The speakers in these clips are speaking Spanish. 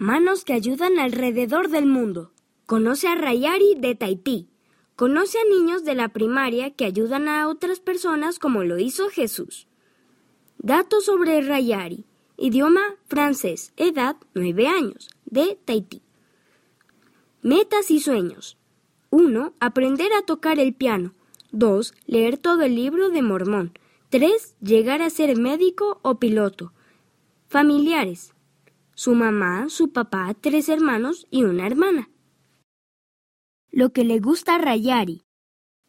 Manos que ayudan alrededor del mundo. Conoce a Rayari de Tahití. Conoce a niños de la primaria que ayudan a otras personas como lo hizo Jesús. Datos sobre Rayari. Idioma francés. Edad 9 años. De Tahití. Metas y sueños. 1. Aprender a tocar el piano. 2. Leer todo el libro de Mormón. 3. Llegar a ser médico o piloto. Familiares su mamá, su papá, tres hermanos y una hermana. Lo que le gusta a Rayari.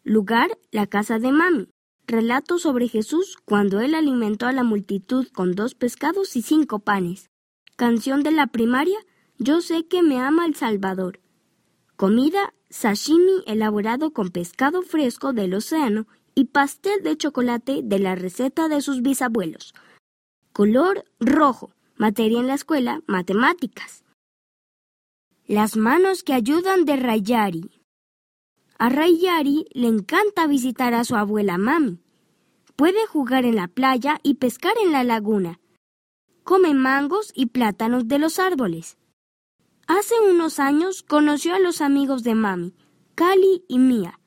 Lugar, la casa de mami. Relato sobre Jesús cuando él alimentó a la multitud con dos pescados y cinco panes. Canción de la primaria, Yo sé que me ama el Salvador. Comida, sashimi elaborado con pescado fresco del océano y pastel de chocolate de la receta de sus bisabuelos. Color rojo. Materia en la escuela, matemáticas. Las manos que ayudan de Rayari. A Rayari le encanta visitar a su abuela Mami. Puede jugar en la playa y pescar en la laguna. Come mangos y plátanos de los árboles. Hace unos años conoció a los amigos de Mami, Cali y Mia.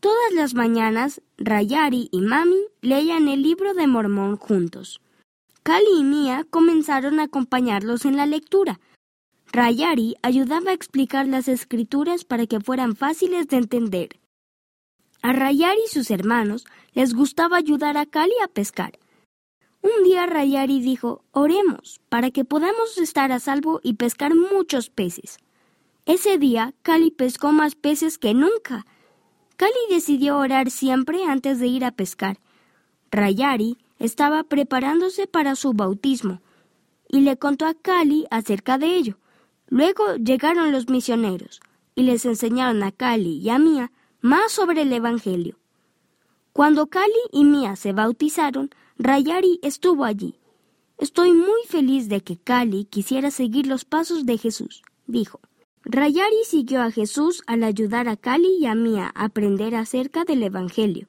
Todas las mañanas, Rayari y Mami leían el libro de Mormón juntos. Cali y Mia comenzaron a acompañarlos en la lectura. Rayari ayudaba a explicar las escrituras para que fueran fáciles de entender. A Rayari y sus hermanos les gustaba ayudar a Cali a pescar. Un día Rayari dijo, oremos para que podamos estar a salvo y pescar muchos peces. Ese día Cali pescó más peces que nunca. Cali decidió orar siempre antes de ir a pescar. Rayari estaba preparándose para su bautismo y le contó a Cali acerca de ello. Luego llegaron los misioneros y les enseñaron a Cali y a Mía más sobre el Evangelio. Cuando Cali y Mía se bautizaron, Rayari estuvo allí. Estoy muy feliz de que Cali quisiera seguir los pasos de Jesús, dijo. Rayari siguió a Jesús al ayudar a Cali y a Mía a aprender acerca del Evangelio.